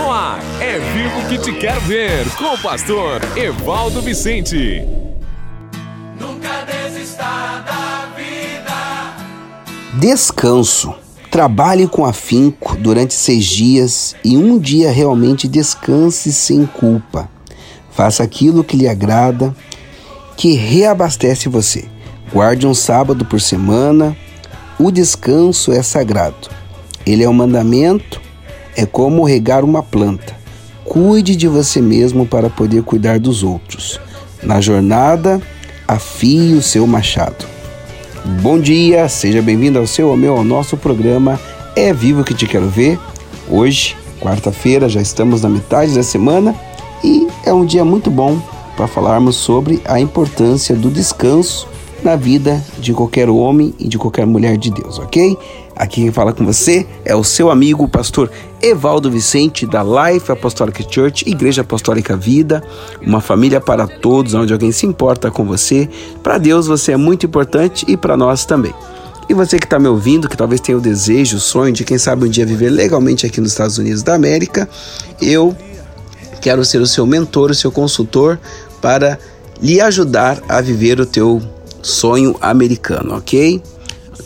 No ar, é vivo que te quero ver, com o pastor Evaldo Vicente. Nunca desista da vida. Descanso. Trabalhe com afinco durante seis dias e um dia realmente descanse sem culpa. Faça aquilo que lhe agrada, que reabastece você. Guarde um sábado por semana. O descanso é sagrado. Ele é um mandamento, é como regar uma planta. Cuide de você mesmo para poder cuidar dos outros. Na jornada, afie o seu machado. Bom dia, seja bem-vindo ao seu, ao meu, ao nosso programa É Vivo que Te Quero Ver. Hoje, quarta-feira, já estamos na metade da semana e é um dia muito bom para falarmos sobre a importância do descanso na vida de qualquer homem e de qualquer mulher de Deus, ok? Aqui quem fala com você é o seu amigo, o pastor Evaldo Vicente, da Life Apostolic Church, Igreja Apostólica Vida, uma família para todos, onde alguém se importa com você. Para Deus você é muito importante e para nós também. E você que está me ouvindo, que talvez tenha o desejo, o sonho de quem sabe um dia viver legalmente aqui nos Estados Unidos da América, eu quero ser o seu mentor, o seu consultor para lhe ajudar a viver o teu sonho americano, ok?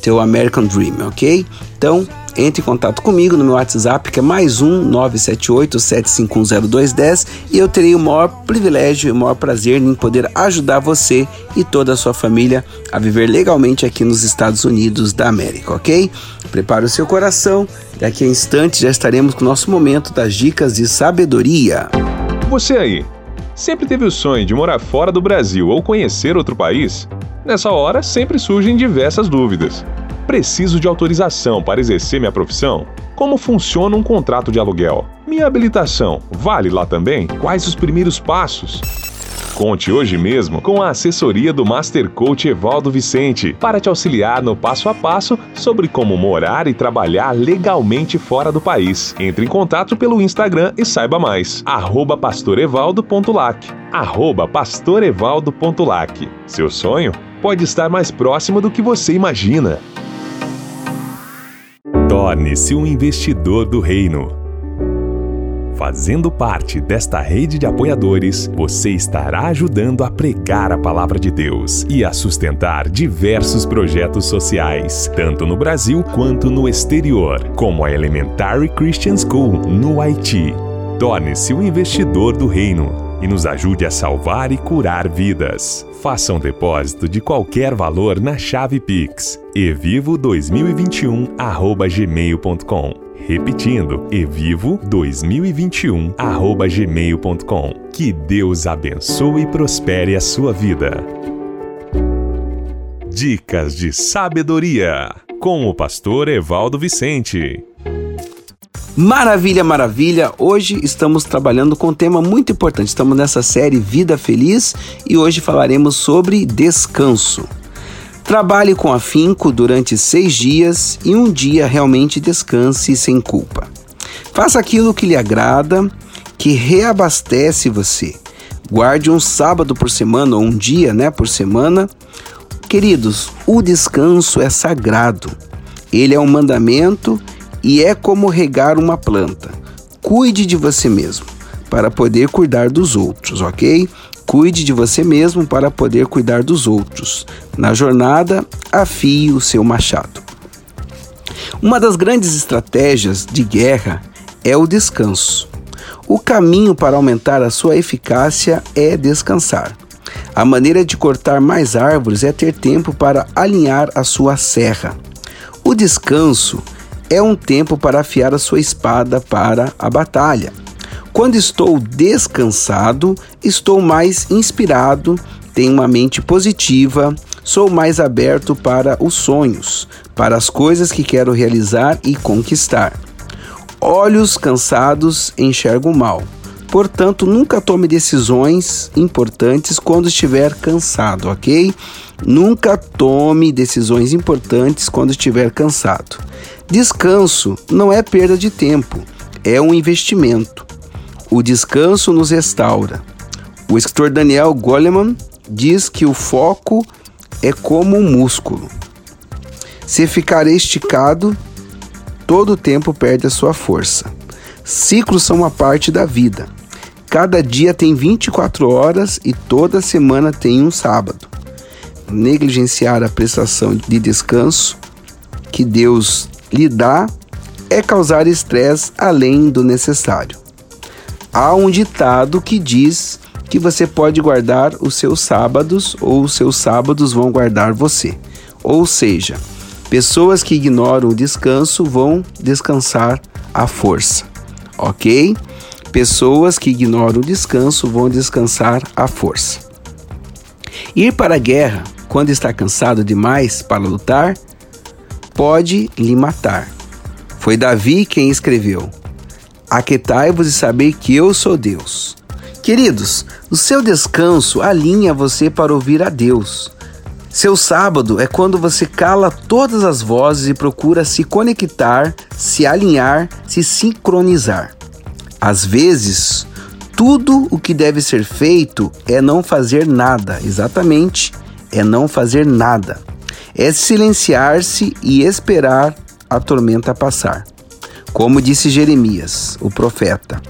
Teu American Dream, ok? Então, entre em contato comigo no meu WhatsApp, que é mais um 978-7510210 e eu terei o maior privilégio e o maior prazer em poder ajudar você e toda a sua família a viver legalmente aqui nos Estados Unidos da América, ok? Prepare o seu coração, daqui a instantes já estaremos com o nosso momento das dicas de sabedoria. Você aí, sempre teve o sonho de morar fora do Brasil ou conhecer outro país? Nessa hora, sempre surgem diversas dúvidas. Preciso de autorização para exercer minha profissão? Como funciona um contrato de aluguel? Minha habilitação vale lá também? Quais os primeiros passos? Conte hoje mesmo com a assessoria do Master Coach Evaldo Vicente para te auxiliar no passo a passo sobre como morar e trabalhar legalmente fora do país. Entre em contato pelo Instagram e saiba mais. Pastorevaldo.lac pastorevaldo.lac Seu sonho pode estar mais próximo do que você imagina. Torne-se um investidor do reino. Fazendo parte desta rede de apoiadores, você estará ajudando a pregar a palavra de Deus e a sustentar diversos projetos sociais, tanto no Brasil quanto no exterior, como a Elementary Christian School no Haiti. Torne-se um investidor do reino e nos ajude a salvar e curar vidas. Faça um depósito de qualquer valor na chave Pix evivo2021@gmail.com. Repetindo, evivo2021@gmail.com. Que Deus abençoe e prospere a sua vida. Dicas de sabedoria com o pastor Evaldo Vicente. Maravilha, maravilha! Hoje estamos trabalhando com um tema muito importante. Estamos nessa série Vida Feliz e hoje falaremos sobre descanso. Trabalhe com afinco durante seis dias e um dia realmente descanse sem culpa. Faça aquilo que lhe agrada, que reabastece você. Guarde um sábado por semana ou um dia, né, por semana. Queridos, o descanso é sagrado. Ele é um mandamento e é como regar uma planta. Cuide de você mesmo para poder cuidar dos outros, ok? Cuide de você mesmo para poder cuidar dos outros. Na jornada, afie o seu machado. Uma das grandes estratégias de guerra é o descanso. O caminho para aumentar a sua eficácia é descansar. A maneira de cortar mais árvores é ter tempo para alinhar a sua serra. O descanso é um tempo para afiar a sua espada para a batalha. Quando estou descansado, estou mais inspirado, tenho uma mente positiva, sou mais aberto para os sonhos, para as coisas que quero realizar e conquistar. Olhos cansados enxergam mal. Portanto, nunca tome decisões importantes quando estiver cansado, ok? Nunca tome decisões importantes quando estiver cansado. Descanso não é perda de tempo, é um investimento. O descanso nos restaura. O escritor Daniel Goleman diz que o foco é como um músculo. Se ficar esticado, todo o tempo perde a sua força. Ciclos são uma parte da vida. Cada dia tem 24 horas e toda semana tem um sábado. Negligenciar a prestação de descanso que Deus lhe dá é causar estresse além do necessário. Há um ditado que diz que você pode guardar os seus sábados ou os seus sábados vão guardar você. Ou seja, pessoas que ignoram o descanso vão descansar à força, ok? Pessoas que ignoram o descanso vão descansar à força. Ir para a guerra quando está cansado demais para lutar pode lhe matar. Foi Davi quem escreveu: Aquetai-vos e saber que eu sou Deus. Queridos, o seu descanso alinha você para ouvir a Deus. Seu sábado é quando você cala todas as vozes e procura se conectar, se alinhar, se sincronizar. Às vezes, tudo o que deve ser feito é não fazer nada, exatamente, é não fazer nada. É silenciar-se e esperar a tormenta passar. Como disse Jeremias, o profeta,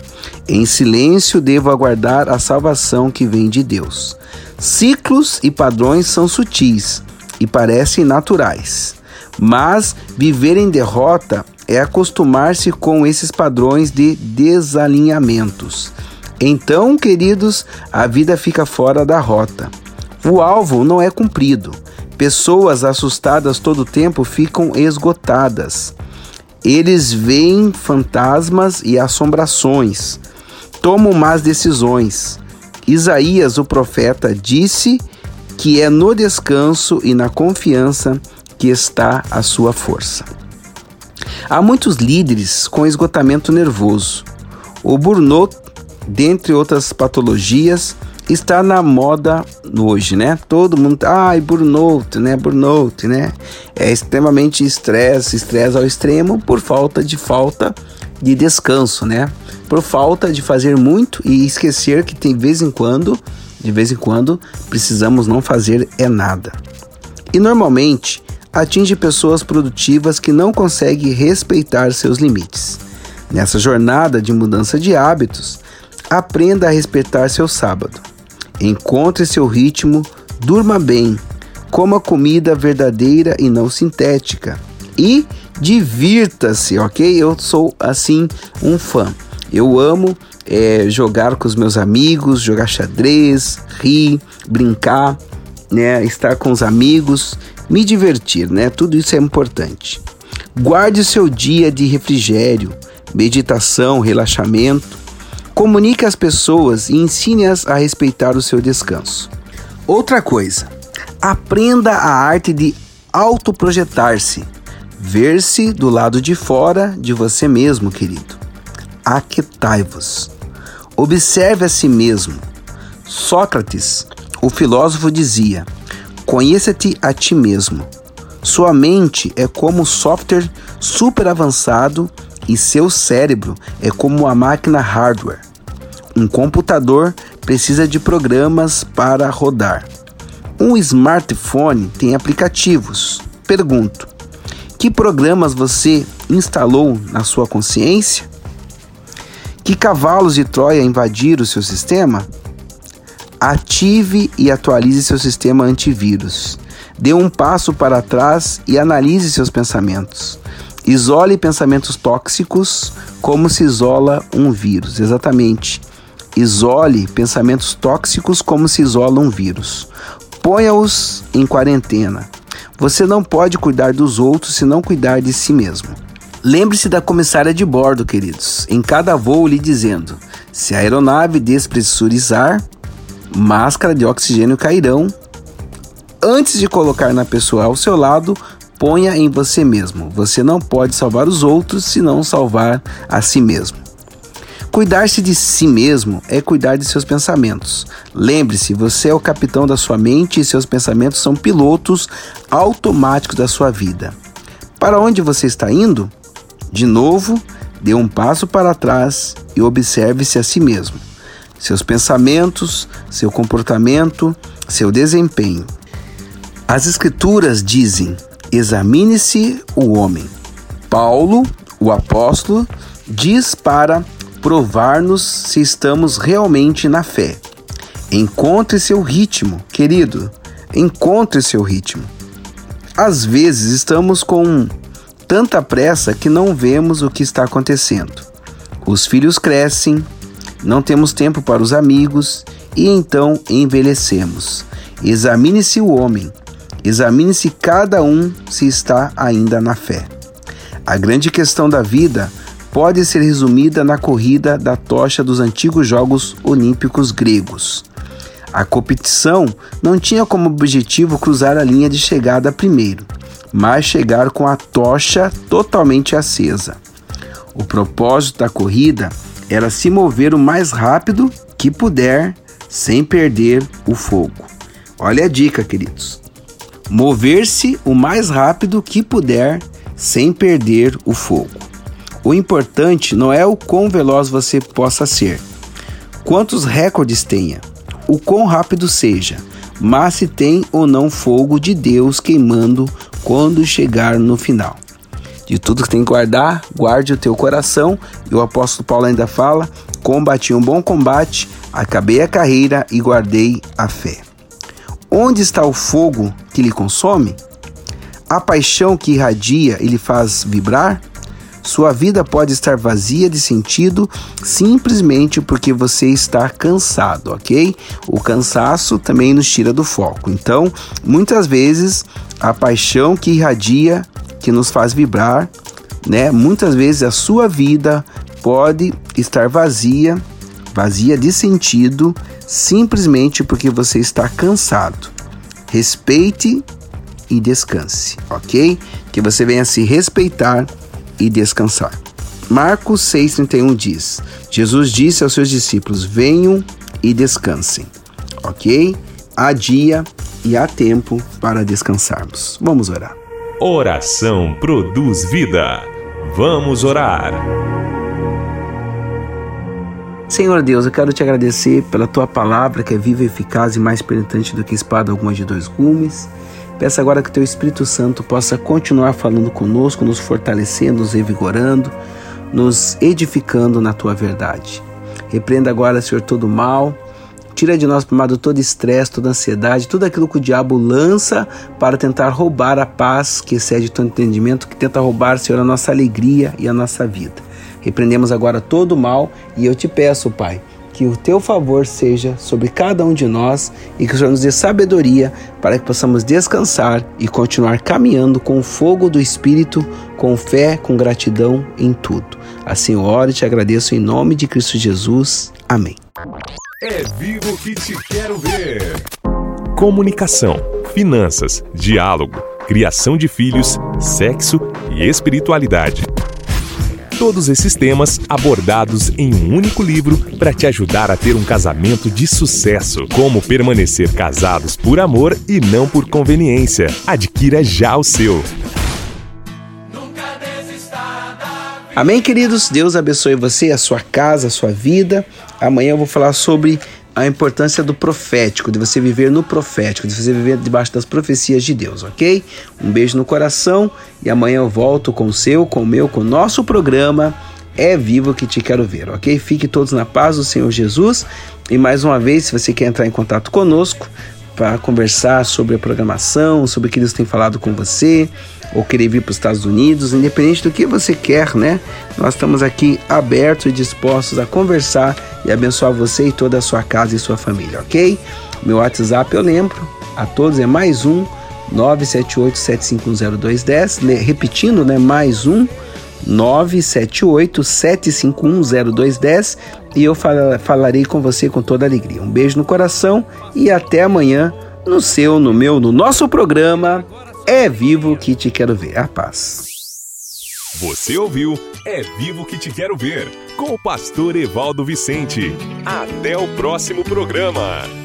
em silêncio devo aguardar a salvação que vem de Deus. Ciclos e padrões são sutis e parecem naturais, mas viver em derrota é acostumar-se com esses padrões de desalinhamentos. Então, queridos, a vida fica fora da rota. O alvo não é cumprido. Pessoas assustadas todo o tempo ficam esgotadas. Eles veem fantasmas e assombrações, tomam más decisões. Isaías, o profeta, disse que é no descanso e na confiança que está a sua força. Há muitos líderes com esgotamento nervoso. O burnout, dentre outras patologias, está na moda hoje, né? Todo mundo, tá, ai, burnout, né? Burnout, né? É extremamente estresse, estresse ao extremo por falta de falta de descanso, né? Por falta de fazer muito e esquecer que tem vez em quando, de vez em quando, precisamos não fazer é nada. E normalmente atinge pessoas produtivas que não conseguem respeitar seus limites. Nessa jornada de mudança de hábitos, aprenda a respeitar seu sábado Encontre seu ritmo, durma bem, coma comida verdadeira e não sintética. E divirta-se, ok? Eu sou assim um fã. Eu amo é, jogar com os meus amigos, jogar xadrez, rir, brincar, né? Estar com os amigos, me divertir, né? Tudo isso é importante. Guarde seu dia de refrigério, meditação, relaxamento Comunique às pessoas e ensine-as a respeitar o seu descanso. Outra coisa, aprenda a arte de autoprojetar-se, ver-se do lado de fora de você mesmo, querido. Aquetai-vos. Observe a si mesmo. Sócrates, o filósofo, dizia: Conheça-te a ti mesmo. Sua mente é como um software super avançado e seu cérebro é como uma máquina hardware. Um computador precisa de programas para rodar. Um smartphone tem aplicativos. Pergunto: que programas você instalou na sua consciência? Que cavalos de Troia invadiram o seu sistema? Ative e atualize seu sistema antivírus. Dê um passo para trás e analise seus pensamentos. Isole pensamentos tóxicos como se isola um vírus. Exatamente. Isole pensamentos tóxicos como se isola um vírus. Ponha-os em quarentena. Você não pode cuidar dos outros se não cuidar de si mesmo. Lembre-se da comissária de bordo, queridos, em cada voo lhe dizendo: se a aeronave despressurizar, máscara de oxigênio cairão. Antes de colocar na pessoa ao seu lado, Ponha em você mesmo. Você não pode salvar os outros se não salvar a si mesmo. Cuidar-se de si mesmo é cuidar de seus pensamentos. Lembre-se, você é o capitão da sua mente e seus pensamentos são pilotos automáticos da sua vida. Para onde você está indo? De novo, dê um passo para trás e observe-se a si mesmo. Seus pensamentos, seu comportamento, seu desempenho. As Escrituras dizem: examine-se o homem. Paulo, o apóstolo, diz para provar-nos se estamos realmente na fé. Encontre seu ritmo, querido. Encontre seu ritmo. Às vezes estamos com tanta pressa que não vemos o que está acontecendo. Os filhos crescem, não temos tempo para os amigos e então envelhecemos. Examine-se o homem, examine-se cada um se está ainda na fé. A grande questão da vida pode ser resumida na corrida da tocha dos antigos Jogos Olímpicos gregos. A competição não tinha como objetivo cruzar a linha de chegada primeiro, mas chegar com a tocha totalmente acesa. O propósito da corrida era se mover o mais rápido que puder sem perder o fogo. Olha a dica, queridos. Mover-se o mais rápido que puder sem perder o fogo. O importante não é o quão veloz você possa ser, quantos recordes tenha, o quão rápido seja, mas se tem ou não fogo de Deus queimando quando chegar no final. De tudo que tem que guardar, guarde o teu coração. E o apóstolo Paulo ainda fala: combati um bom combate, acabei a carreira e guardei a fé. Onde está o fogo que lhe consome? A paixão que irradia e lhe faz vibrar? Sua vida pode estar vazia de sentido simplesmente porque você está cansado, ok? O cansaço também nos tira do foco. Então, muitas vezes, a paixão que irradia, que nos faz vibrar, né? Muitas vezes a sua vida pode estar vazia, vazia de sentido, simplesmente porque você está cansado. Respeite e descanse, ok? Que você venha se respeitar e descansar. Marcos 6,31 diz: Jesus disse aos seus discípulos: Venham e descansem. Ok? Há dia e há tempo para descansarmos. Vamos orar. Oração produz vida. Vamos orar. Senhor Deus, eu quero te agradecer pela tua palavra que é viva, eficaz e mais penetrante do que espada alguma de dois gumes. Peço agora que Teu Espírito Santo possa continuar falando conosco, nos fortalecendo, nos revigorando, nos edificando na Tua verdade. Repreenda agora, Senhor, todo o mal. Tira de nós, amado, todo estresse, toda ansiedade, tudo aquilo que o diabo lança para tentar roubar a paz que excede todo entendimento, que tenta roubar, Senhor, a nossa alegria e a nossa vida. Repreendemos agora todo o mal e eu te peço, Pai, que o teu favor seja sobre cada um de nós e que o Senhor nos dê sabedoria para que possamos descansar e continuar caminhando com o fogo do Espírito, com fé, com gratidão em tudo. Assim eu oro e te agradeço em nome de Cristo Jesus. Amém. É vivo que te quero ver. Comunicação, finanças, diálogo, criação de filhos, sexo e espiritualidade. Todos esses temas abordados em um único livro para te ajudar a ter um casamento de sucesso. Como permanecer casados por amor e não por conveniência. Adquira já o seu. Amém, queridos? Deus abençoe você, a sua casa, a sua vida. Amanhã eu vou falar sobre a importância do profético, de você viver no profético, de você viver debaixo das profecias de Deus, ok? Um beijo no coração e amanhã eu volto com o seu, com o meu, com o nosso programa É Vivo que Te Quero Ver, ok? Fique todos na paz do Senhor Jesus e mais uma vez, se você quer entrar em contato conosco para conversar sobre a programação, sobre o que Deus tem falado com você, ou querer vir para os Estados Unidos, independente do que você quer, né? Nós estamos aqui abertos e dispostos a conversar e abençoar você e toda a sua casa e sua família, ok? Meu WhatsApp eu lembro a todos é mais um 978-7510210, repetindo, né? Mais um 978-7510210 e eu falarei com você com toda alegria. Um beijo no coração e até amanhã no seu, no meu, no nosso programa É Vivo que Te Quero Ver. A paz. Você ouviu É Vivo que Te Quero Ver com o pastor Evaldo Vicente. Até o próximo programa.